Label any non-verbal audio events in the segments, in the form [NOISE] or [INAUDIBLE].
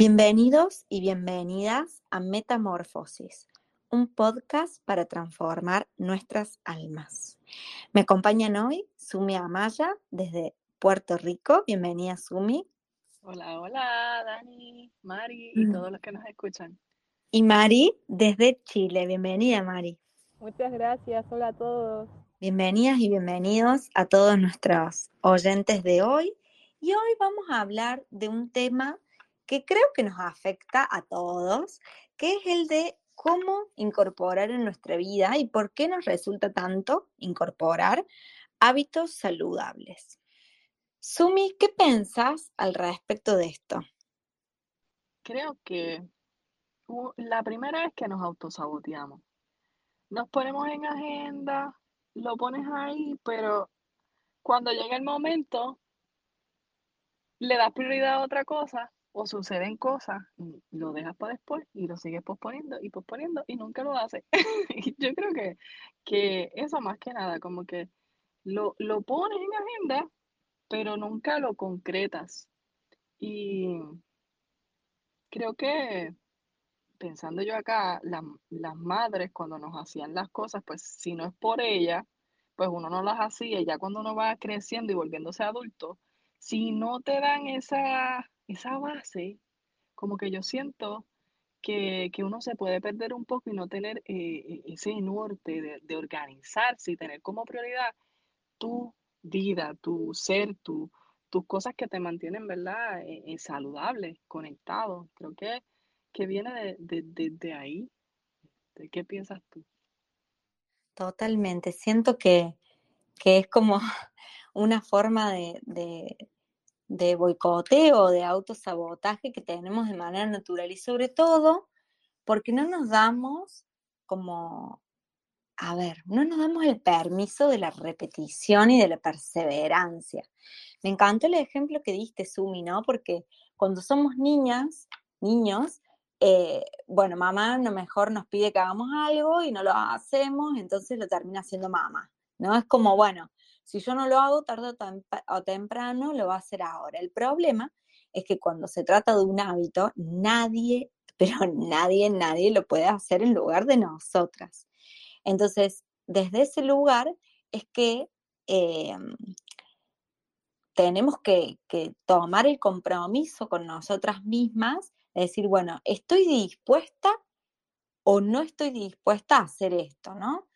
Bienvenidos y bienvenidas a Metamorfosis, un podcast para transformar nuestras almas. Me acompañan hoy Sumi Amaya desde Puerto Rico. Bienvenida, Sumi. Hola, hola, Dani, Mari y mm. todos los que nos escuchan. Y Mari desde Chile. Bienvenida, Mari. Muchas gracias. Hola a todos. Bienvenidas y bienvenidos a todos nuestros oyentes de hoy. Y hoy vamos a hablar de un tema que creo que nos afecta a todos, que es el de cómo incorporar en nuestra vida y por qué nos resulta tanto incorporar hábitos saludables. Sumi, ¿qué pensás al respecto de esto? Creo que la primera es que nos autosaboteamos. Nos ponemos en agenda, lo pones ahí, pero cuando llega el momento, le das prioridad a otra cosa o suceden cosas lo dejas para después y lo sigues posponiendo y posponiendo y nunca lo haces. [LAUGHS] yo creo que, que eso más que nada, como que lo, lo pones en agenda, pero nunca lo concretas. Y creo que pensando yo acá, las madres cuando nos hacían las cosas, pues si no es por ella, pues uno no las hacía. Y ya cuando uno va creciendo y volviéndose adulto, si no te dan esa esa base, como que yo siento que, uno se puede perder un poco y no tener eh, eh, ese norte de, organizarse y tener como prioridad tu vida, tu ser, tu, tus cosas que te mantienen, ¿verdad? Eh, saludable, conectado. Creo que, que viene de, ahí. ¿De qué piensas tú? Totalmente. Siento que, es como [LAUGHS] una forma de, de boicoteo, de autosabotaje que tenemos de manera natural y sobre todo porque no nos damos como, a ver, no nos damos el permiso de la repetición y de la perseverancia. Me encantó el ejemplo que diste, Sumi, ¿no? Porque cuando somos niñas, niños, eh, bueno, mamá a lo mejor nos pide que hagamos algo y no lo hacemos, entonces lo termina haciendo mamá, ¿no? Es como, bueno, si yo no lo hago tarde o temprano, lo va a hacer ahora. El problema es que cuando se trata de un hábito, nadie, [LAUGHS] pero nadie, nadie lo puede hacer en lugar de nosotras. Entonces, desde ese lugar es que em, tenemos que, que, tomar el compromiso con nosotras mismas, de decir, bueno, estoy dispuesta o no estoy dispuesta a hacer esto, ¿no?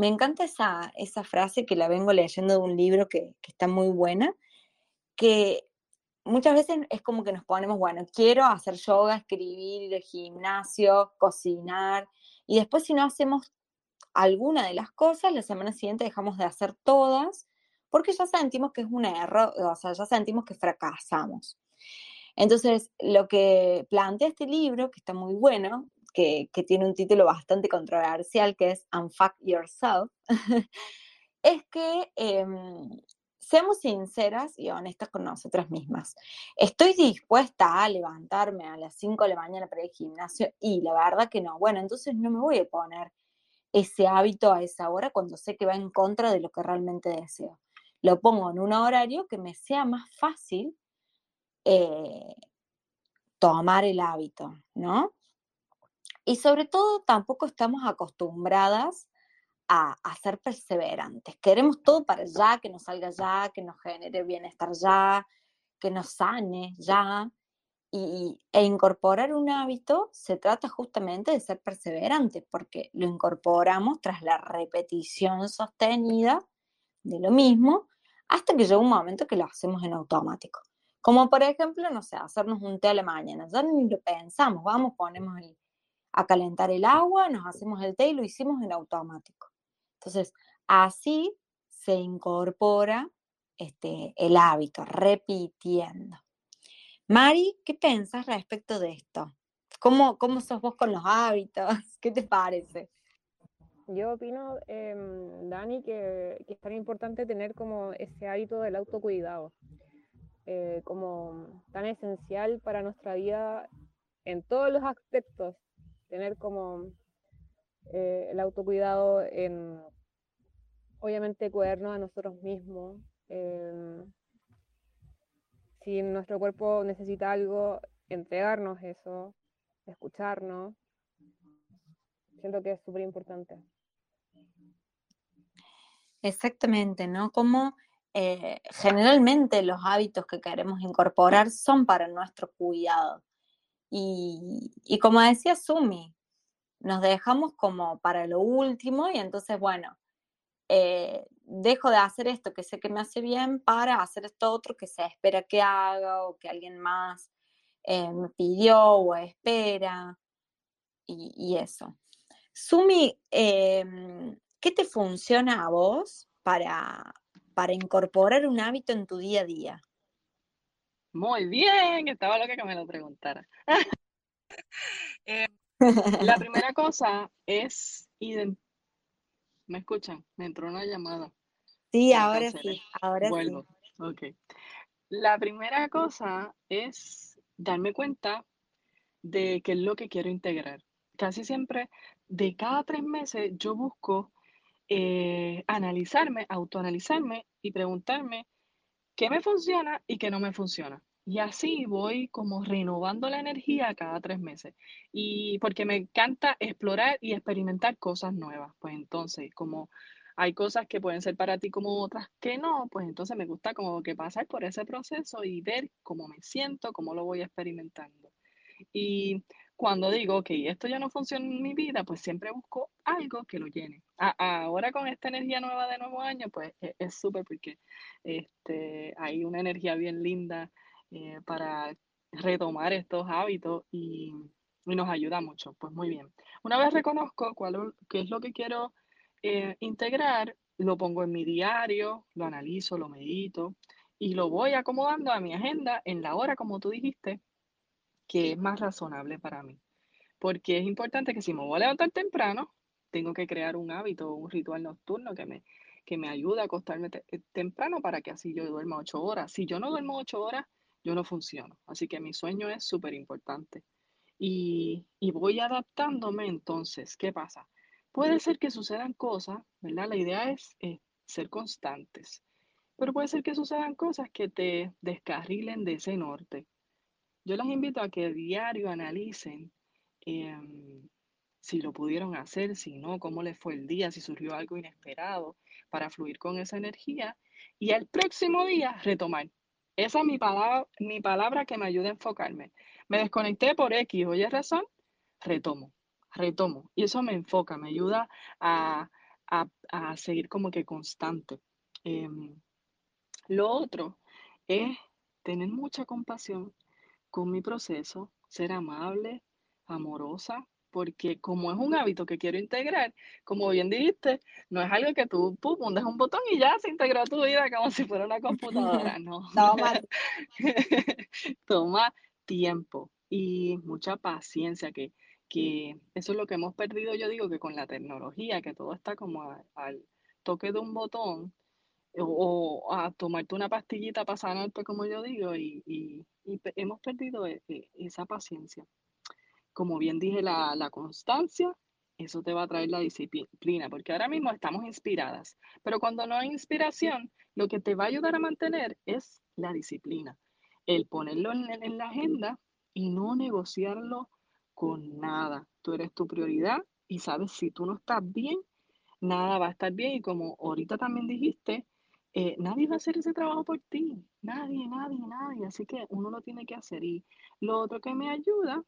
Me encanta esa, esa frase que la vengo leyendo de un libro que, está muy buena, que muchas veces es como que nos ponemos, bueno, quiero hacer yoga, escribir, ir al gimnasio, cocinar, y después si no hacemos alguna de las cosas, la semana siguiente dejamos de hacer todas, porque ya sentimos que es un error, o sea, ya sentimos que fracasamos. Entonces, lo que plantea este libro, que está muy bueno, que, tiene un título bastante controversial, que es Unfuck Yourself, [LAUGHS] es que em, seamos sinceras y honestas con nosotras mismas. Estoy dispuesta a levantarme a las 5 de la mañana para al gimnasio y la verdad que no. Bueno, entonces no me voy a poner ese hábito a esa hora cuando sé que va en contra de lo que realmente deseo. Lo pongo en un horario que me sea más fácil eh, tomar el hábito, ¿no? Y sobre todo tampoco estamos acostumbradas a, ser perseverantes. Queremos todo para ya, que nos salga ya, que nos genere bienestar ya, que nos sane ya. Y, e incorporar un hábito se trata justamente de ser perseverante, porque lo incorporamos tras la repetición sostenida de lo mismo, hasta que llega un momento que lo hacemos en automático. Como por ejemplo, no sé, hacernos un té a la mañana. Ya ni lo pensamos, vamos, ponemos el, a calentar el agua, nos hacemos el té y lo hicimos en automático. Entonces, así se incorpora este, el hábito, repitiendo. Mari, ¿qué piensas respecto de esto? ¿Cómo, ¿Cómo sos vos con los hábitos? [LAUGHS] ¿Qué te parece? Yo opino, em, Dani, que, es tan importante tener como ese hábito del autocuidado, eh, como tan esencial para nuestra vida en todos los aspectos, tener como eh, el autocuidado en, obviamente, cuidarnos a nosotros mismos. Em, si nuestro cuerpo necesita algo, entregarnos eso, escucharnos. Siento que es súper importante. Exactamente, ¿no? Como eh, generalmente los hábitos que queremos incorporar son para nuestro cuidado. Y, y como decía Sumi, nos dejamos como para lo último y entonces, bueno, eh, dejo de hacer esto que sé que me hace bien para hacer esto otro que se espera que haga o que alguien más eh, me pidió o espera y, eso. Sumi, em, ¿qué te funciona a vos para, para incorporar un hábito en tu día a día? Muy bien, estaba loca que me lo preguntara. [LAUGHS] Eh, la [LAUGHS] primera cosa es ¿Me escuchan? Me entró una llamada. Sí, ahora sí, ahora Vuelvo. Ok. La primera cosa es darme cuenta de qué es lo que quiero integrar. Casi siempre, de cada tres meses, yo busco eh, analizarme, autoanalizarme y preguntarme qué me funciona y qué no me funciona. Y así voy como renovando la energía cada tres meses. Y porque me encanta explorar y experimentar cosas nuevas. Pues entonces, como hay cosas que pueden ser para ti como otras que no, pues entonces me gusta como que pasar por ese proceso y ver cómo me siento, cómo lo voy experimentando. Y cuando digo, ok, esto ya no funciona en mi vida, pues siempre busco algo que lo llene. ahora con esta energía nueva de nuevo año, pues e, es súper porque este, hay una energía bien linda eh, para retomar estos hábitos y, nos ayuda mucho. Pues muy bien. Una vez reconozco cuál, qué es lo que quiero eh, integrar, lo pongo en mi diario, lo analizo, lo medito y lo voy acomodando a mi agenda en la hora, como tú dijiste, que es más razonable para mí. Porque es importante que si me voy a levantar temprano, tengo que crear un hábito, un ritual nocturno que me, que me ayude a acostarme temprano para que así yo duerma ocho horas. Si yo no duermo ocho horas, yo no funciono. Así que mi sueño es súper importante. Y, voy adaptándome entonces. ¿Qué pasa? Puede ser que sucedan cosas, ¿verdad? La idea es ser constantes. Pero puede ser que sucedan cosas que te descarrilen de ese norte. Yo les invito a que diario analicen em, si lo pudieron hacer, si no, cómo les fue el día, si surgió algo inesperado, para fluir con esa energía y el próximo día retomar. Esa es mi palabra, mi palabra que me ayuda a enfocarme. Me desconecté por X, oye razón, retomo, retomo. Y eso me enfoca, me ayuda a, seguir como que constante. Em, lo otro es tener mucha compasión con mi proceso, ser amable, amorosa, porque como es un hábito que quiero integrar, como bien dijiste, no es algo que tú pum, hundes un botón y ya se integró a tu vida como si fuera una computadora, [LAUGHS] no. Toma. [LAUGHS] Toma tiempo y mucha paciencia, que, que eso es lo que hemos perdido, yo digo que con la tecnología, que todo está como al toque de un botón, o, a tomarte una pastillita para sanarte, como yo digo, y, y, hemos perdido e, e, esa paciencia como bien dije, la, constancia, eso te va a traer la disciplina, porque ahora mismo estamos inspiradas, pero cuando no hay inspiración, lo que te va a ayudar a mantener es la disciplina, el ponerlo en, la agenda y no negociarlo con nada. Tú eres tu prioridad y sabes si tú no estás bien, nada va a estar bien y como ahorita también dijiste, eh, nadie va a hacer ese trabajo por ti, nadie, nadie, nadie, así que uno lo tiene que hacer. Y lo otro que me ayuda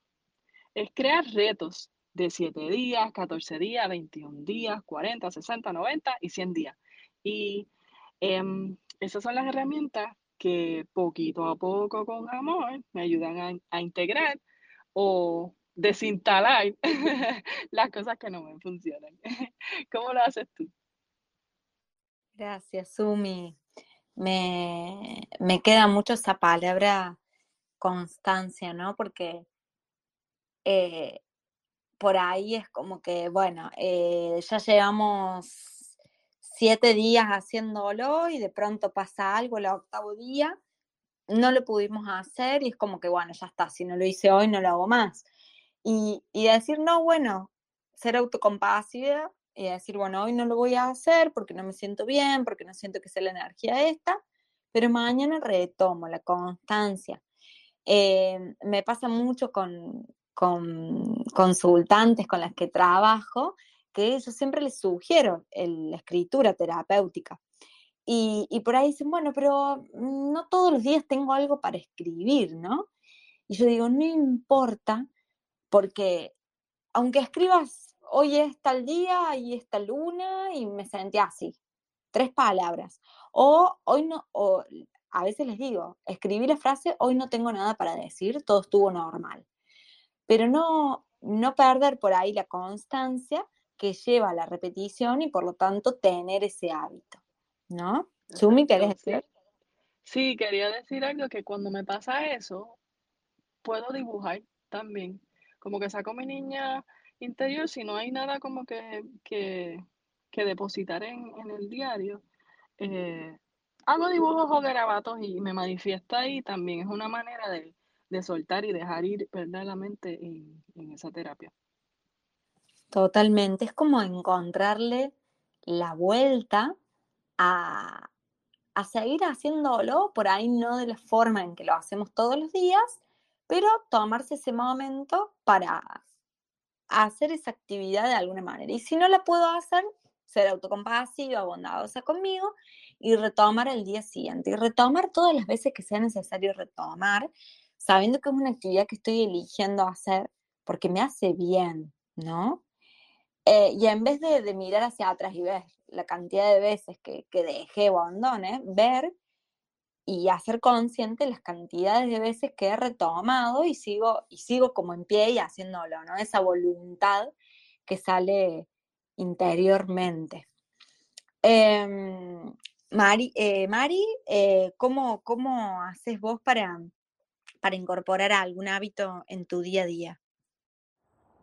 es crear retos de 7 días, 14 días, 21 días, 40, 60, 90 y 100 días. Y em, esas son las herramientas que poquito a poco con amor me ayudan a, integrar o desinstalar [LAUGHS] las cosas que no me funcionan. [LAUGHS] ¿Cómo lo haces tú? Gracias, Sumi. Me, me queda mucho esa palabra constancia, ¿no? Porque eh, por ahí es como que, bueno, eh, ya llevamos siete días haciéndolo y de pronto pasa algo el octavo día, no lo pudimos hacer y es como que, bueno, ya está, si no lo hice hoy, no lo hago más. Y, y decir, no, bueno, ser autocompasiva y decir, bueno, hoy no lo voy a hacer porque no me siento bien, porque no siento que sea la energía esta, pero mañana retomo la constancia. Eh, me pasa mucho con, con consultantes con las que trabajo, que yo siempre les sugiero la escritura terapéutica. Y, y, por ahí dicen, bueno, pero no todos los días tengo algo para escribir, ¿no? Y yo digo, no importa, porque aunque escribas hoy es tal día y esta luna y me sentí así, tres palabras, o hoy no, o a veces les digo, escribí la frase, hoy no tengo nada para decir, todo estuvo normal, pero no, no perder por ahí la constancia que lleva a la repetición y por lo tanto tener ese hábito, ¿no? Sumi, ¿querés decir? Sí, quería decir algo que cuando me pasa eso, puedo dibujar también. Como que saco mi niña interior si no hay nada como que, que, depositar en, el diario. Eh, hago dibujos o garabatos y me manifiesta ahí también. Es una manera de, soltar y dejar ir verdaderamente en, en esa terapia. Totalmente. Es como encontrarle la vuelta a, a seguir haciéndolo, por ahí no de la forma en que lo hacemos todos los días, pero tomarse ese momento para hacer esa actividad de alguna manera. Y si no la puedo hacer, ser autocompasiva, bondadosa conmigo y retomar el día siguiente. Y retomar todas las veces que sea necesario retomar, sabiendo que es una actividad que estoy eligiendo hacer porque me hace bien, ¿no? Eh, y en vez de, mirar hacia atrás y ver la cantidad de veces que, que dejé o abandoné, ver y hacer consciente las cantidades de veces que he retomado y sigo, y sigo como en pie y haciéndolo, ¿no? Esa voluntad que sale interiormente. Em, Mari, eh, Mari eh, ¿cómo, haces vos para, para incorporar algún hábito en tu día a día?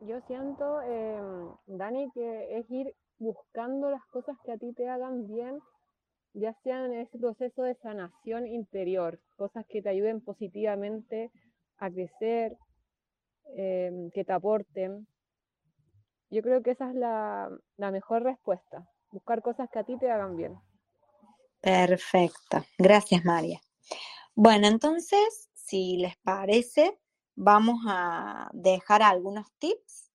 Yo siento, em, Dani, que es ir buscando las cosas que a ti te hagan bien ya sea en ese proceso de sanación interior, cosas que te ayuden positivamente a crecer, em, que te aporten. Yo creo que esa es la, la mejor respuesta, buscar cosas que a ti te hagan bien. Perfecto, gracias María. Bueno, entonces, si les parece, vamos a dejar algunos tips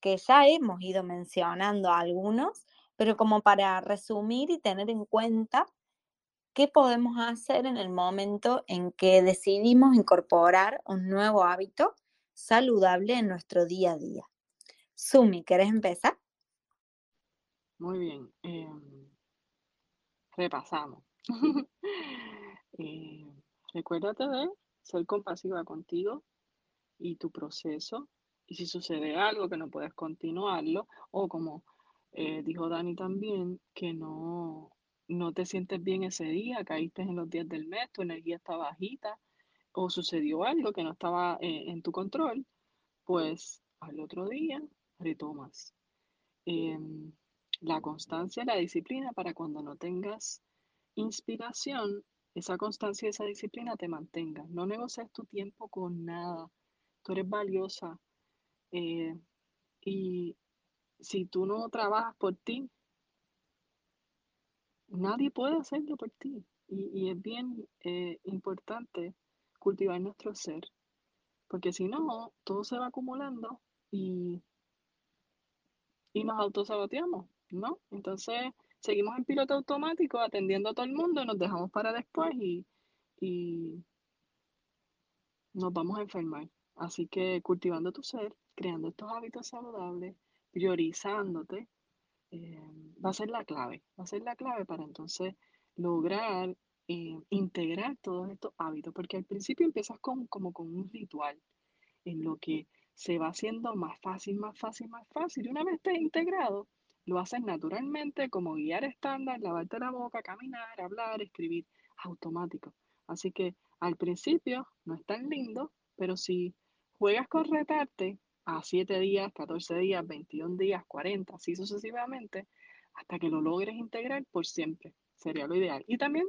que ya hemos ido mencionando algunos, pero como para resumir y tener en cuenta qué podemos hacer en el momento en que decidimos incorporar un nuevo hábito saludable en nuestro día a día. Sumi, ¿querés empezar? Muy bien. Em, repasamos. [LAUGHS] Eh, recuérdate de ser compasiva contigo y tu proceso. Y si sucede algo que no puedes continuarlo, o como eh, dijo Dani también que no, no te sientes bien ese día, caíste en los días del mes, tu energía está bajita o sucedió algo que no estaba eh, en tu control, pues al otro día retomas. Em, la constancia la disciplina para cuando no tengas inspiración, esa constancia y esa disciplina te mantenga. No negocies tu tiempo con nada. Tú eres valiosa. Eh, y si tú no trabajas por ti, nadie puede hacerlo por ti. Y, es bien eh, importante cultivar nuestro ser, porque si no, todo se va acumulando y, y nos autosaboteamos, ¿no? Entonces seguimos en piloto automático atendiendo a todo el mundo, nos dejamos para después y, y nos vamos a enfermar. Así que cultivando tu ser, creando estos hábitos saludables, priorizándote, eh, va a ser la clave, va a ser la clave para entonces lograr eh, integrar todos estos hábitos, porque al principio empiezas con, como con un ritual en lo que se va haciendo más fácil, más fácil, más fácil. Y una vez estés integrado, lo haces naturalmente, como guiar estándar, lavarte la boca, caminar, hablar, escribir, automático. Así que al principio no es tan lindo, pero si juegas con retarte, a 7 días, 14 días, 21 días, 40, así sucesivamente, hasta que lo logres integrar por siempre. Sería lo ideal. Y también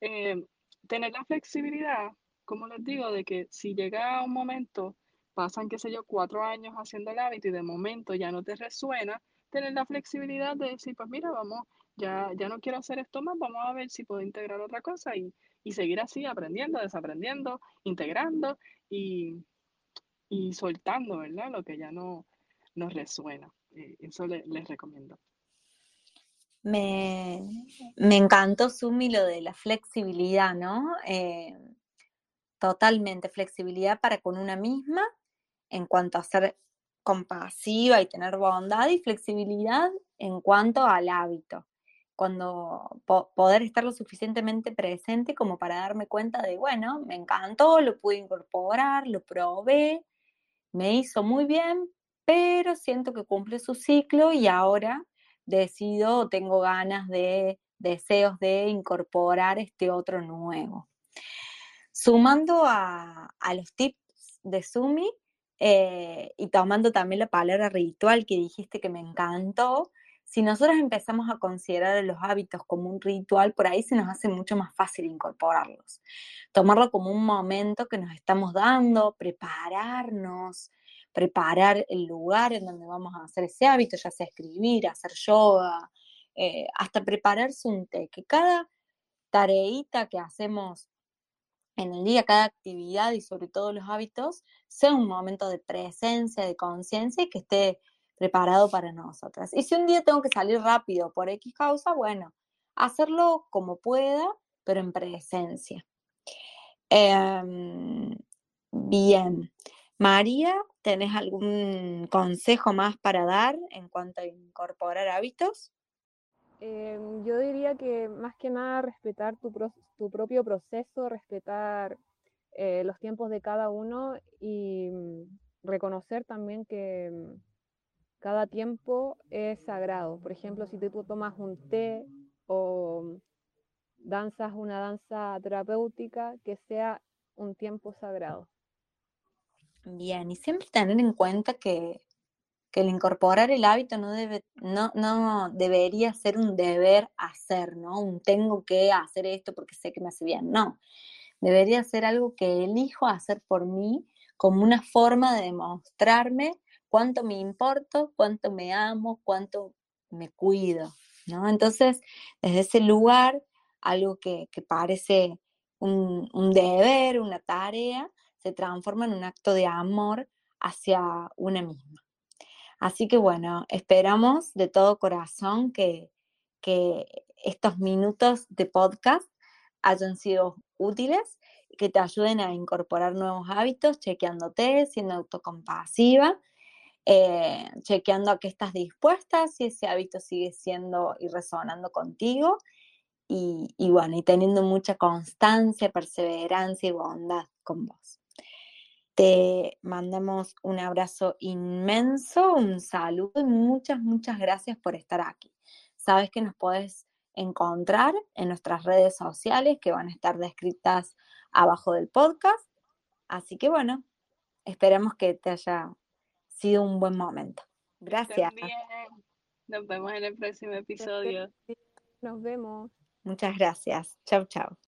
eh, tener la flexibilidad, como les digo, de que si llega un momento, pasan, qué sé yo, cuatro años haciendo el hábito y de momento ya no te resuena, tener la flexibilidad de decir, pues mira, vamos, ya, ya no quiero hacer esto más, vamos a ver si puedo integrar otra cosa y, y seguir así, aprendiendo, desaprendiendo, integrando y, y soltando, ¿verdad? Lo que ya no nos resuena. Eh, eso le, les recomiendo. Me, me encantó, Sumi, lo de la flexibilidad, ¿no? Eh, totalmente flexibilidad para con una misma en cuanto a ser compasiva y tener bondad y flexibilidad en cuanto al hábito. Cuando poder estar lo suficientemente presente como para darme cuenta de, bueno, me encantó, lo pude incorporar, lo probé, me hizo muy bien, pero siento que cumple su ciclo y ahora decido, tengo ganas de, deseos de incorporar este otro nuevo. Sumando a, los tips de Sumi eh, y tomando también la palabra ritual que dijiste que me encantó, si nosotros empezamos a considerar los hábitos como un ritual, por ahí se nos hace mucho más fácil incorporarlos. Tomarlo como un momento que nos estamos dando, prepararnos, preparar el lugar en donde vamos a hacer ese hábito, ya sea escribir, hacer yoga, eh, hasta prepararse un té, que cada tareita que hacemos en el día, cada actividad y sobre todo los hábitos, sea un momento de presencia, de conciencia y que esté preparado para nosotras. Y si un día tengo que salir rápido por X causa, bueno, hacerlo como pueda, pero en presencia. Em, bien. María, ¿tenés algún consejo más para dar en cuanto a incorporar hábitos? Em, yo diría que más que nada respetar tu, propio proceso, respetar eh, los tiempos de cada uno y mm, reconocer también que mm, cada tiempo es sagrado. Por ejemplo, si tú tomas un té o danzas una danza terapéutica, que sea un tiempo sagrado. Bien, y siempre tener en cuenta que, el incorporar el hábito no, debe, no, no debería ser un deber hacer, ¿no? Un tengo que hacer esto porque sé que me hace bien. No, debería ser algo que elijo hacer por mí como una forma de demostrarme cuánto me importo, cuánto me amo, cuánto me cuido, ¿no? Entonces, desde ese lugar, algo que, parece un, un, deber, una tarea, se transforma en un acto de amor hacia una misma. Así que bueno, esperamos de todo corazón que, que estos minutos de podcast hayan sido útiles que te ayuden a incorporar nuevos hábitos, chequeándote, siendo autocompasiva, eh, chequeando a qué estás dispuesta, si ese hábito sigue siendo y resonando contigo, y, y bueno, y teniendo mucha constancia, perseverancia y bondad con vos. Te mandamos un abrazo inmenso, un saludo y muchas, muchas gracias por estar aquí. Sabes que nos puedes encontrar en nuestras redes sociales que van a estar descritas abajo del podcast. Así que bueno, esperemos que te haya sido un buen momento. Gracias. Nos vemos en el próximo episodio. Nos vemos. Muchas gracias. Chau, chau.